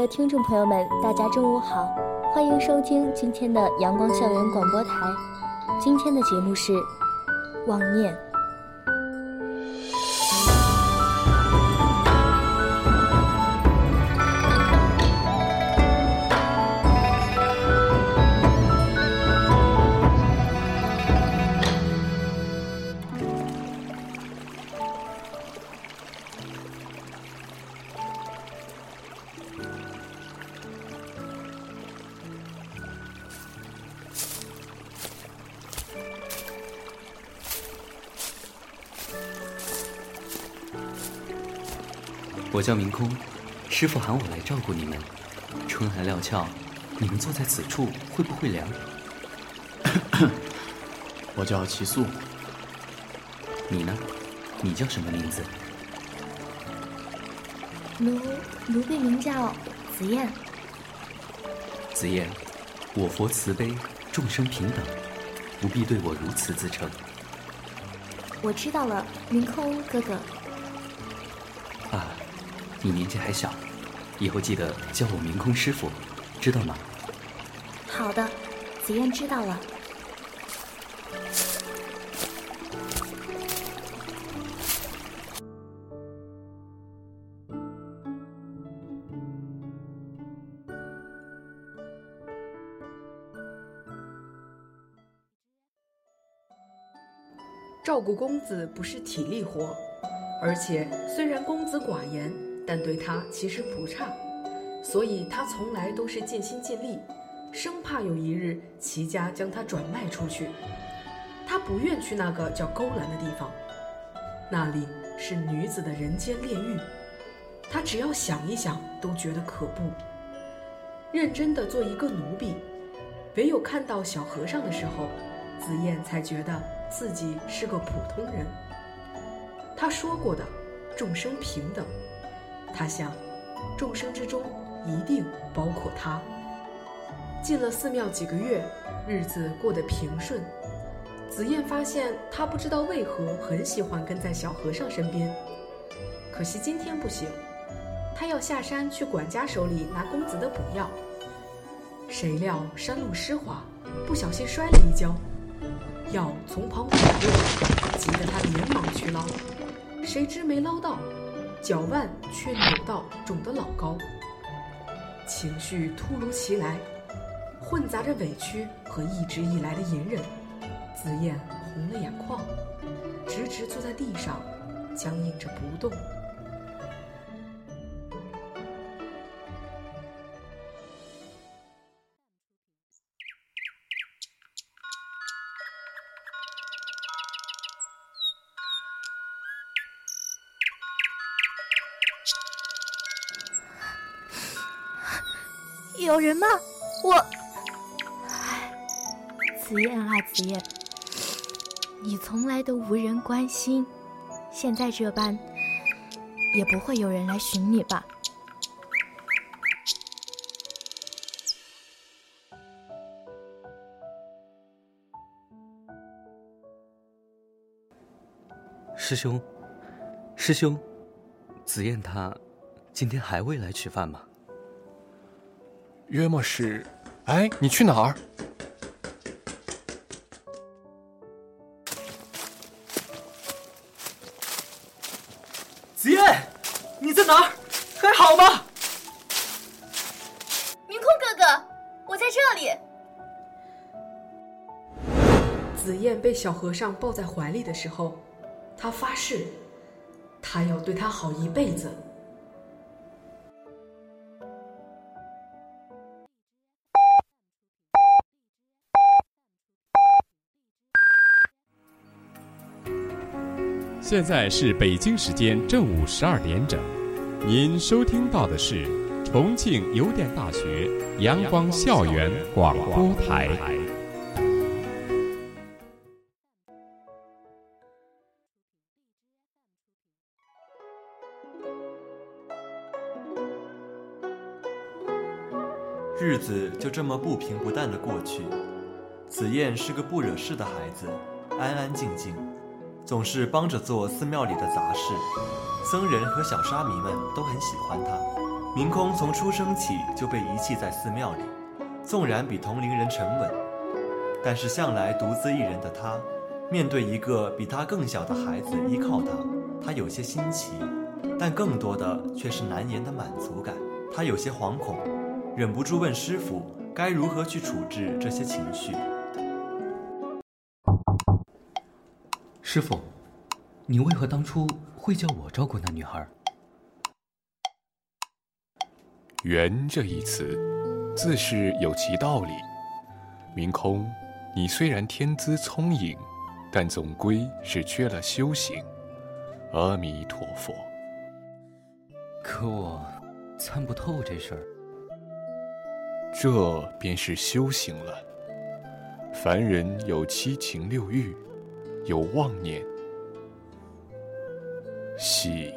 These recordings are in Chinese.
的听众朋友们，大家中午好，欢迎收听今天的阳光校园广播台。今天的节目是《妄念》。我叫明空，师傅喊我来照顾你们。春寒料峭，你们坐在此处会不会凉？我叫齐素。你呢？你叫什么名字？奴奴婢名叫紫燕。紫燕，我佛慈悲，众生平等，不必对我如此自称。我知道了，明空哥哥。啊，你年纪还小，以后记得叫我明空师傅，知道吗？好的，紫嫣知道了。照顾公子不是体力活，而且虽然公子寡言，但对他其实不差，所以他从来都是尽心尽力，生怕有一日齐家将他转卖出去。他不愿去那个叫勾栏的地方，那里是女子的人间炼狱，他只要想一想都觉得可怖。认真的做一个奴婢，唯有看到小和尚的时候，紫燕才觉得。自己是个普通人，他说过的“众生平等”，他想，众生之中一定包括他。进了寺庙几个月，日子过得平顺。紫燕发现，他不知道为何很喜欢跟在小和尚身边。可惜今天不行，他要下山去管家手里拿公子的补药。谁料山路湿滑，不小心摔了一跤。药从旁滚落，急得他连忙去捞，谁知没捞到，脚腕却扭到肿得老高。情绪突如其来，混杂着委屈和一直以来的隐忍，紫燕红了眼眶，直直坐在地上，僵硬着不动。有人吗？我，唉，紫燕啊，紫燕，你从来都无人关心，现在这般，也不会有人来寻你吧？师兄，师兄，紫燕她今天还未来吃饭吗？约莫是，哎，你去哪儿？紫燕，你在哪儿？还好吗？明空哥哥，我在这里。紫燕被小和尚抱在怀里的时候，他发誓，他要对他好一辈子。现在是北京时间正午十二点整，您收听到的是重庆邮电大学阳光校园广播台。日子就这么不平不淡的过去。子燕是个不惹事的孩子，安安静静，总是帮着做寺庙里的杂事。僧人和小沙弥们都很喜欢他。明空从出生起就被遗弃在寺庙里，纵然比同龄人沉稳，但是向来独自一人的他，面对一个比他更小的孩子依靠他，他有些新奇，但更多的却是难言的满足感。他有些惶恐。忍不住问师傅：“该如何去处置这些情绪？”师傅，你为何当初会叫我照顾那女孩？“缘”这一词，自是有其道理。明空，你虽然天资聪颖，但总归是缺了修行。阿弥陀佛。可我参不透这事儿。这便是修行了。凡人有七情六欲，有妄念，喜、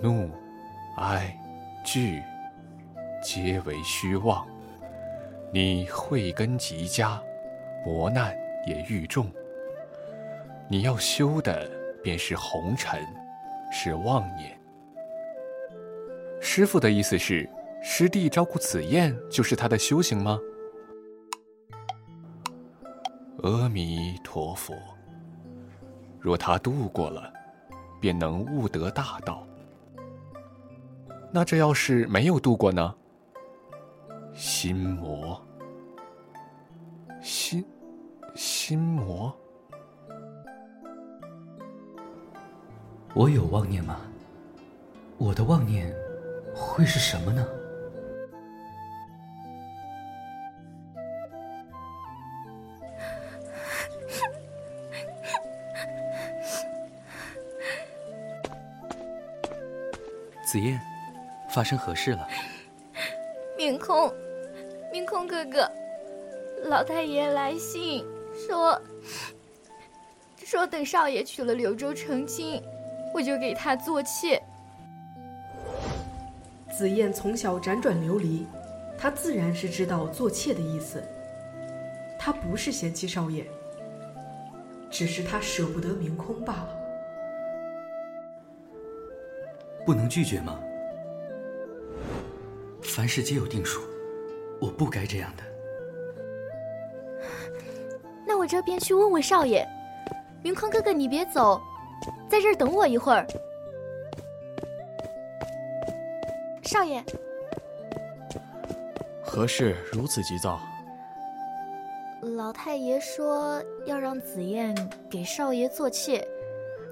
怒、哀、惧，皆为虚妄。你慧根极佳，磨难也愈重。你要修的便是红尘，是妄念。师傅的意思是。师弟照顾紫燕，就是他的修行吗？阿弥陀佛。若他度过了，便能悟得大道。那这要是没有度过呢？心魔，心，心魔。我有妄念吗？我的妄念会是什么呢？发生何事了？明空，明空哥哥，老太爷来信说，说等少爷娶了柳州成亲，我就给他做妾。紫燕从小辗转流离，她自然是知道做妾的意思。她不是嫌弃少爷，只是她舍不得明空罢了。不能拒绝吗？凡事皆有定数，我不该这样的。那我这边去问问少爷。云坤哥哥，你别走，在这儿等我一会儿。少爷，何事如此急躁？老太爷说要让紫燕给少爷做妾，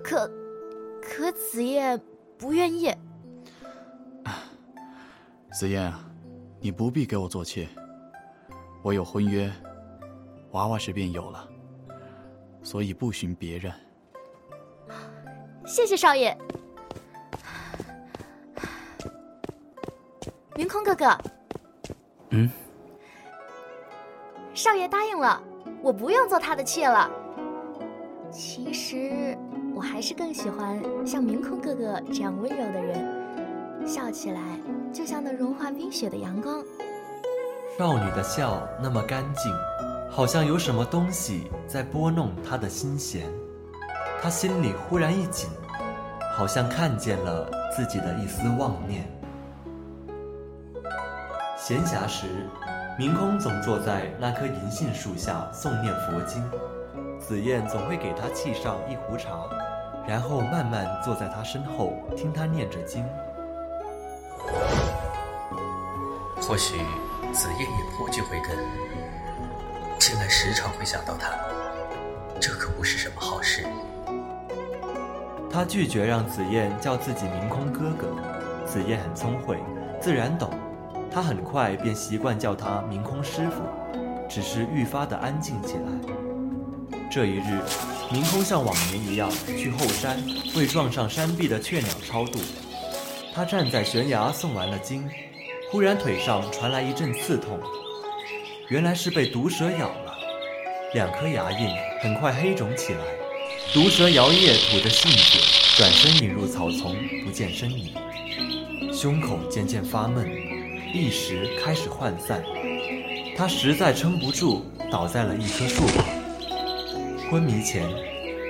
可，可紫燕。不愿意，紫燕，你不必给我做妾。我有婚约，娃娃时便有了，所以不寻别人。谢谢少爷。云空哥哥，嗯，少爷答应了，我不用做他的妾了。其实。我还是更喜欢像明空哥哥这样温柔的人，笑起来就像那融化冰雪的阳光。少女的笑那么干净，好像有什么东西在拨弄她的心弦。她心里忽然一紧，好像看见了自己的一丝妄念。闲暇时，明空总坐在那棵银杏树下诵念佛经，紫燕总会给他沏上一壶茶。然后慢慢坐在他身后，听他念着经。或许紫燕也颇具慧根，近来时常会想到他，这可不是什么好事。他拒绝让紫燕叫自己明空哥哥，紫燕很聪慧，自然懂。他很快便习惯叫他明空师傅，只是愈发的安静起来。这一日，明空像往年一样去后山为撞上山壁的雀鸟超度。他站在悬崖诵完了经，忽然腿上传来一阵刺痛，原来是被毒蛇咬了，两颗牙印很快黑肿起来。毒蛇摇曳吐着信子，转身隐入草丛，不见身影。胸口渐渐发闷，意识开始涣散。他实在撑不住，倒在了一棵树旁。昏迷前，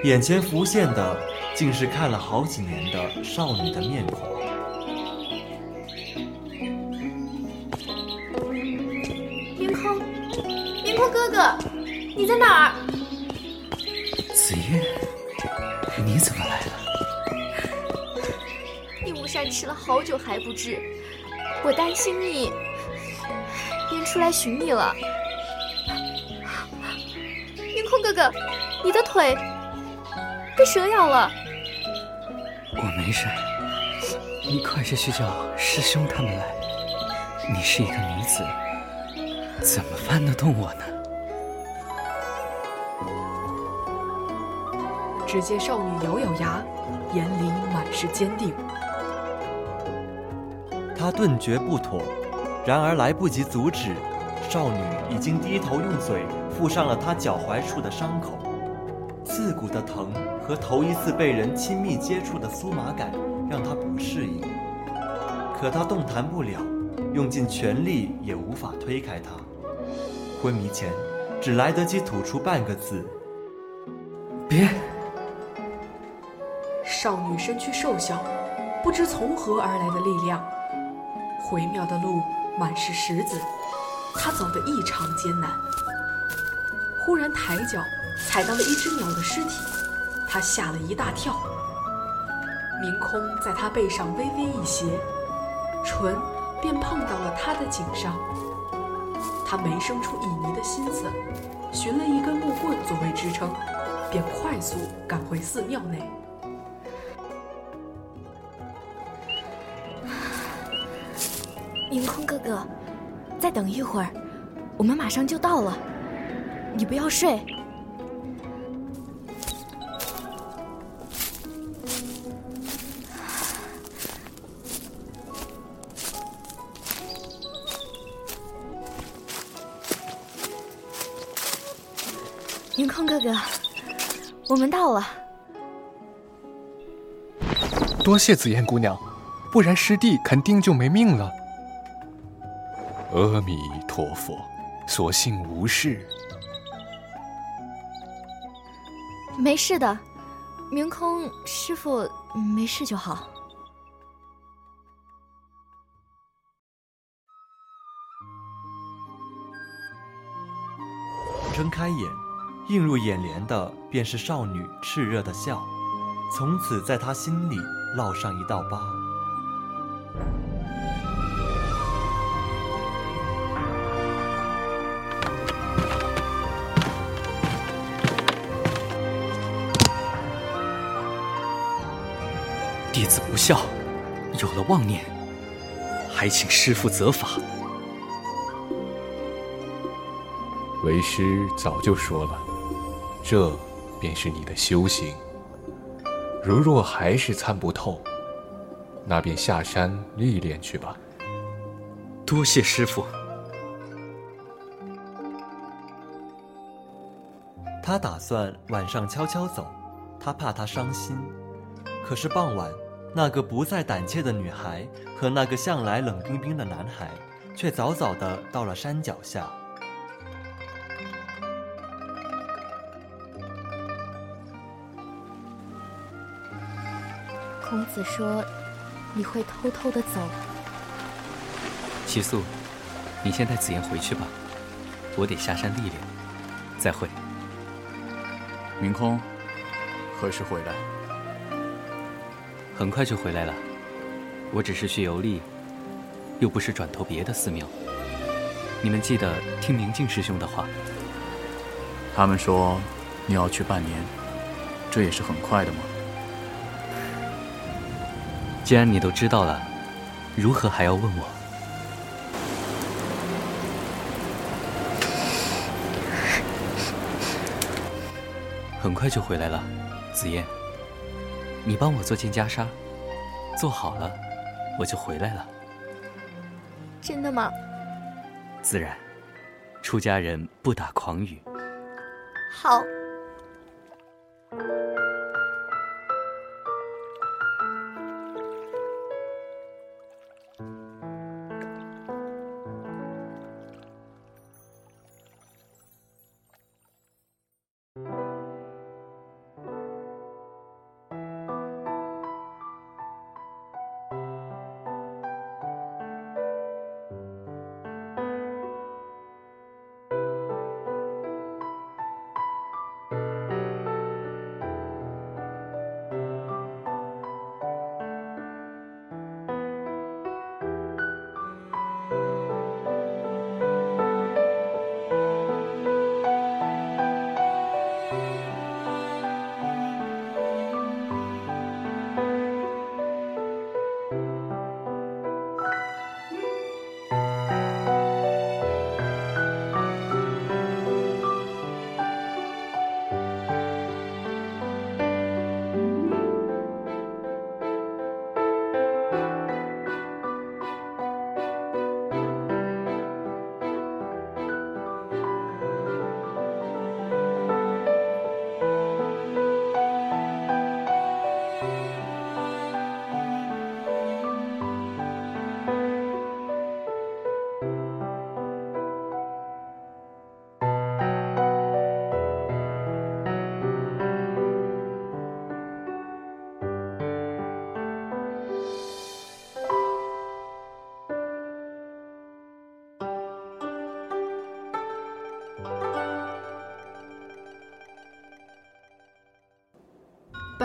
眼前浮现的竟是看了好几年的少女的面孔。好久还不治，我担心你，便出来寻你了。云空哥哥。你的腿被蛇咬了，我没事。你快些去叫师兄他们来。你是一个女子，怎么翻得动我呢？只见少女咬咬牙，眼里满是坚定。他顿觉不妥，然而来不及阻止，少女已经低头用嘴附上了他脚踝处的伤口。刺骨的疼和头一次被人亲密接触的酥麻感让他不适应，可他动弹不了，用尽全力也无法推开他。昏迷前，只来得及吐出半个字：“别。”少女身躯瘦小，不知从何而来的力量，回庙的路满是石子，他走得异常艰难。忽然抬脚。踩到了一只鸟的尸体，他吓了一大跳。明空在他背上微微一斜，唇便碰到了他的颈上。他没生出旖旎的心思，寻了一根木棍作为支撑，便快速赶回寺庙内。凌空哥哥，再等一会儿，我们马上就到了。你不要睡。凌空哥哥，我们到了。多谢紫燕姑娘，不然师弟肯定就没命了。阿弥陀佛，所幸无事。没事的，明空师傅没事就好。睁开眼。映入眼帘的便是少女炽热的笑，从此在他心里烙上一道疤。弟子不孝，有了妄念，还请师父责罚。为师早就说了。这便是你的修行。如若还是参不透，那便下山历练去吧。多谢师傅。他打算晚上悄悄走，他怕他伤心。可是傍晚，那个不再胆怯的女孩和那个向来冷冰冰的男孩，却早早的到了山脚下。孔子说：“你会偷偷的走。”齐素，你先带紫妍回去吧，我得下山历练。再会。明空，何时回来？很快就回来了。我只是去游历，又不是转投别的寺庙。你们记得听明镜师兄的话。他们说你要去半年，这也是很快的吗？既然你都知道了，如何还要问我？很快就回来了，紫燕。你帮我做件袈裟，做好了，我就回来了。真的吗？自然，出家人不打诳语。好。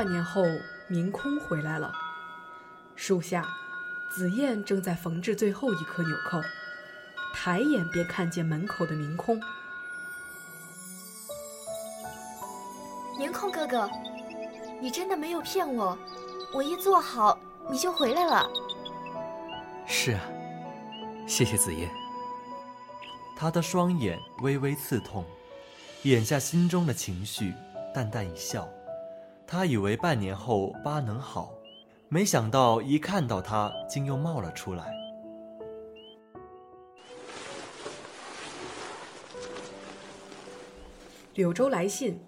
半年后，明空回来了。树下，紫燕正在缝制最后一颗纽扣，抬眼便看见门口的明空。明空哥哥，你真的没有骗我，我一做好你就回来了。是啊，谢谢紫燕。他的双眼微微刺痛，眼下心中的情绪，淡淡一笑。他以为半年后疤能好，没想到一看到他，竟又冒了出来。柳州来信，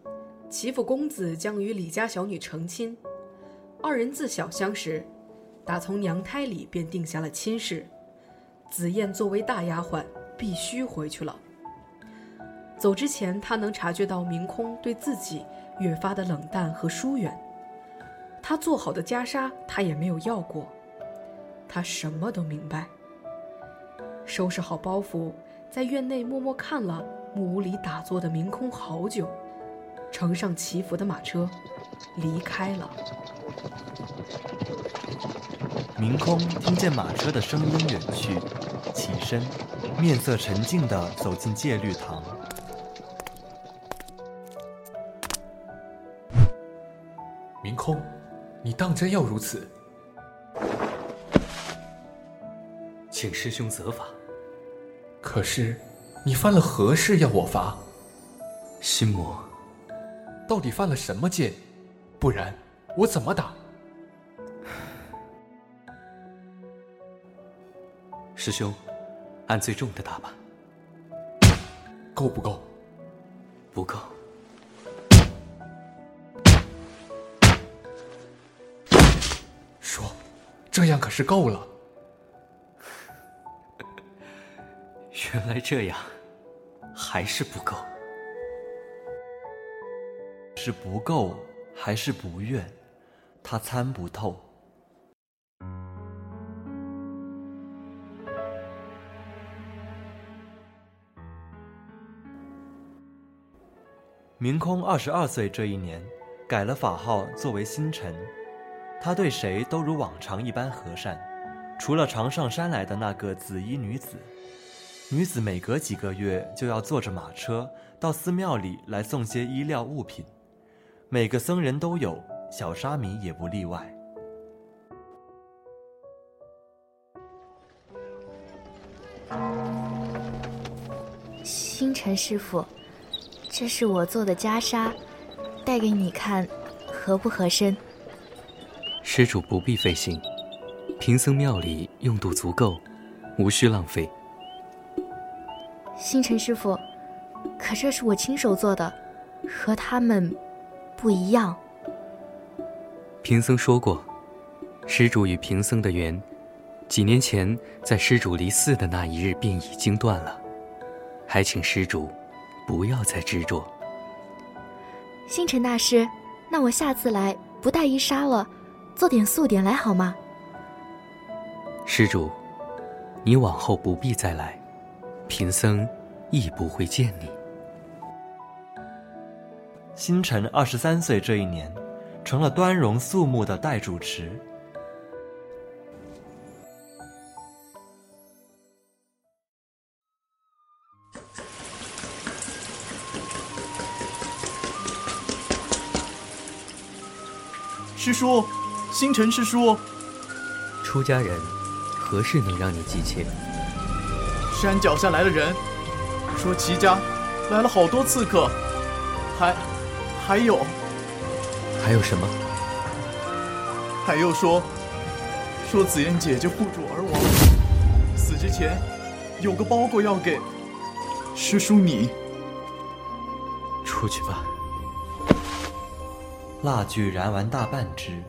齐府公子将与李家小女成亲，二人自小相识，打从娘胎里便定下了亲事。紫燕作为大丫鬟，必须回去了。走之前，他能察觉到明空对自己。越发的冷淡和疏远，他做好的袈裟，他也没有要过。他什么都明白。收拾好包袱，在院内默默看了木屋里打坐的明空好久，乘上祈福的马车，离开了。明空听见马车的声音远去，起身，面色沉静地走进戒律堂。明空，你当真要如此？请师兄责罚。可是，你犯了何事要我罚？心魔，到底犯了什么戒？不然我怎么打？师兄，按最重的打吧。够不够？不够。这样可是够了。原来这样，还是不够。是不够，还是不愿？他参不透。明空二十二岁这一年，改了法号，作为星辰。他对谁都如往常一般和善，除了常上山来的那个紫衣女子。女子每隔几个月就要坐着马车到寺庙里来送些衣料物品，每个僧人都有，小沙弥也不例外。星辰师傅，这是我做的袈裟，带给你看，合不合身？施主不必费心，贫僧庙里用度足够，无需浪费。星辰师傅，可这是我亲手做的，和他们不一样。贫僧说过，施主与贫僧的缘，几年前在施主离寺的那一日便已经断了，还请施主不要再执着。星辰大师，那我下次来不带衣纱了，做点素点来好吗？施主，你往后不必再来。贫僧亦不会见你。星辰二十三岁这一年，成了端容肃穆的代主持。师叔，星辰师叔，出家人，何事能让你急切？山脚下来了人，说齐家来了好多刺客，还还有还有什么？还有说说紫嫣姐姐护主而亡，死之前有个包裹要给师叔你。出去吧。蜡炬燃完大半支，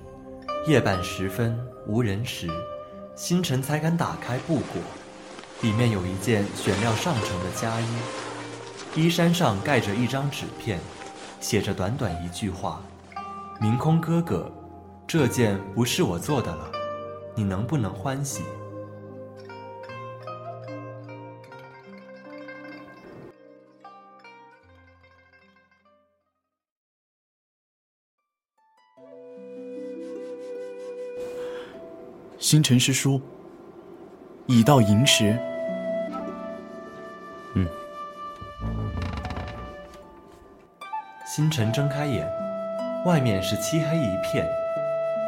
夜半时分无人时，星辰才敢打开布裹。里面有一件选料上乘的家衣，衣衫上盖着一张纸片，写着短短一句话：“明空哥哥，这件不是我做的了，你能不能欢喜？”星辰师叔。已到寅时。嗯。星辰睁开眼，外面是漆黑一片。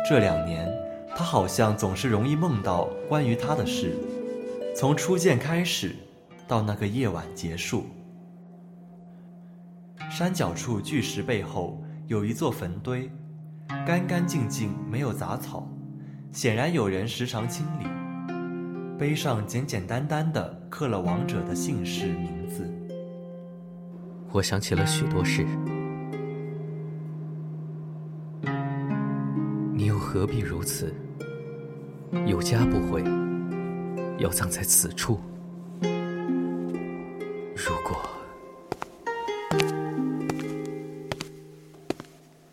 这两年，他好像总是容易梦到关于他的事，从初见开始，到那个夜晚结束。山脚处巨石背后有一座坟堆，干干净净，没有杂草，显然有人时常清理。碑上简简单单的刻了亡者的姓氏名字。我想起了许多事，你又何必如此？有家不回，要葬在此处。如果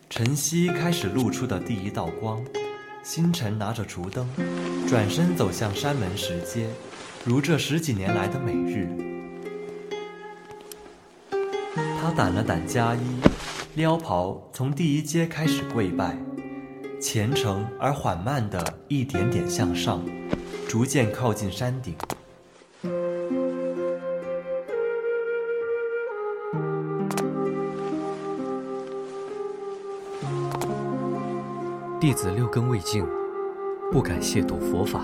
晨曦开始露出的第一道光。星辰拿着烛灯，转身走向山门石阶，如这十几年来的每日。他掸了掸家衣，撩袍从第一阶开始跪拜，虔诚而缓慢的一点点向上，逐渐靠近山顶。弟子六根未净，不敢亵渎佛法。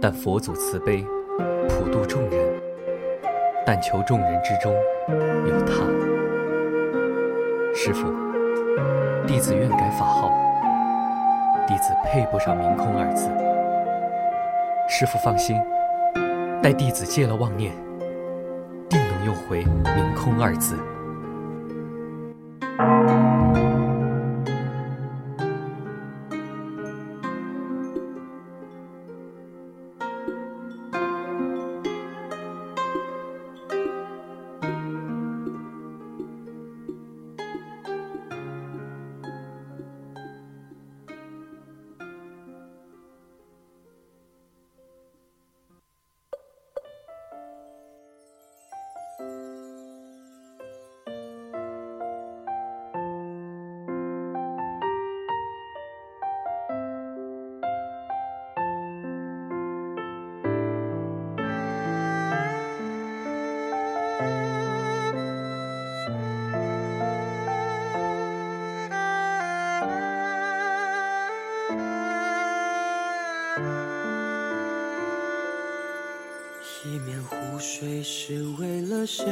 但佛祖慈悲，普度众人。但求众人之中有他。师傅，弟子愿改法号。弟子配不上“明空”二字。师傅放心，待弟子戒了妄念，定能用回“明空”二字。谁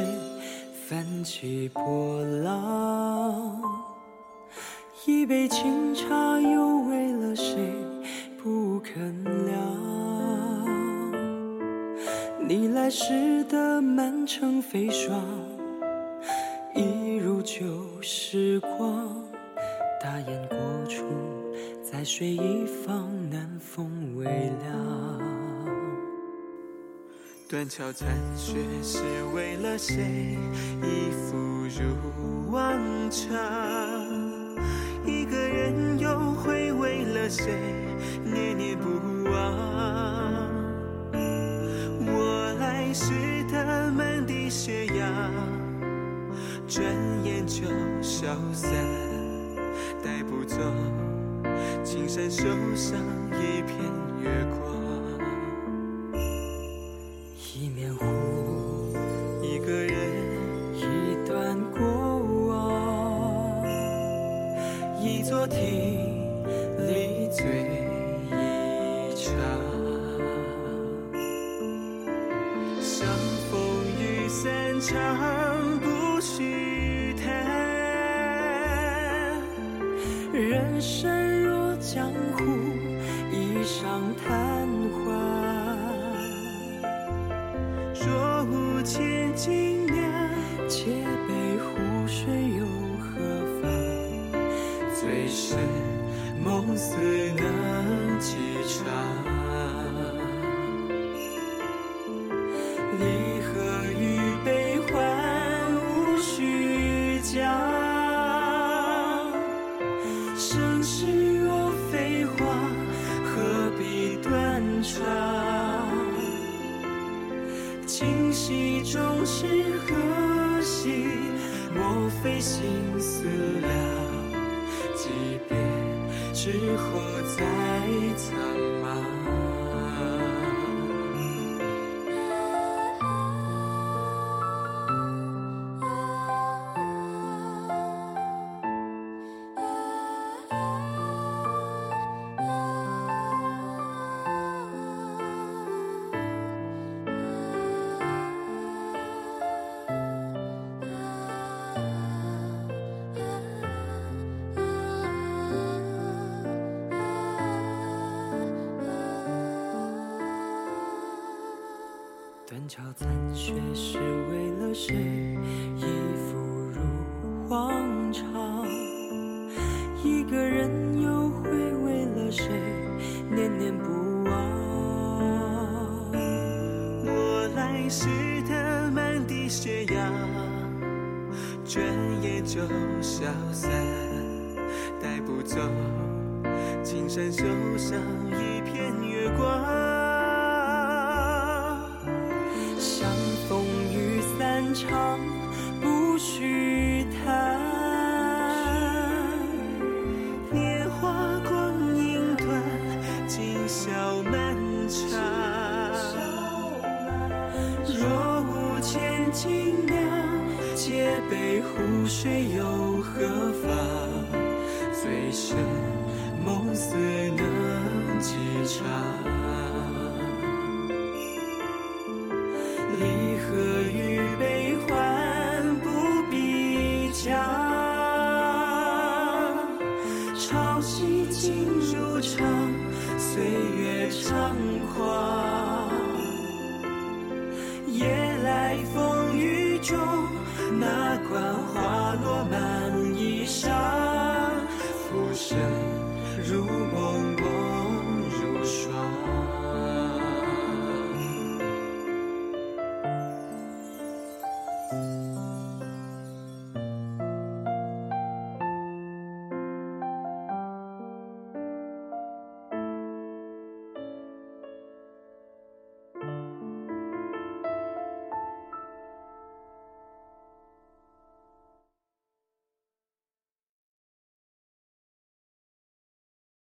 泛起波浪？一杯清茶，又为了谁不肯凉？你来时的满城飞霜，一如旧时光。大雁过处，在水一方，南风微凉。断桥残雪是为了谁？一复如往常。一个人又会为了谁念念不忘？我来时的满地雪样，转眼就消散。带不走青山手上一片月光，戏中是何夕？莫非心思了？即便之后再苍茫。断桥残雪是为了谁？一复如往常。一个人又会为了谁念念不忘？我来时的满地雪样，转眼就消散。带不走青山手上一片月光。相逢雨散场，不须谈。年华光阴短，今宵漫长。若无千金酿，借杯湖水又何妨？醉生梦死能几场？岁月猖狂。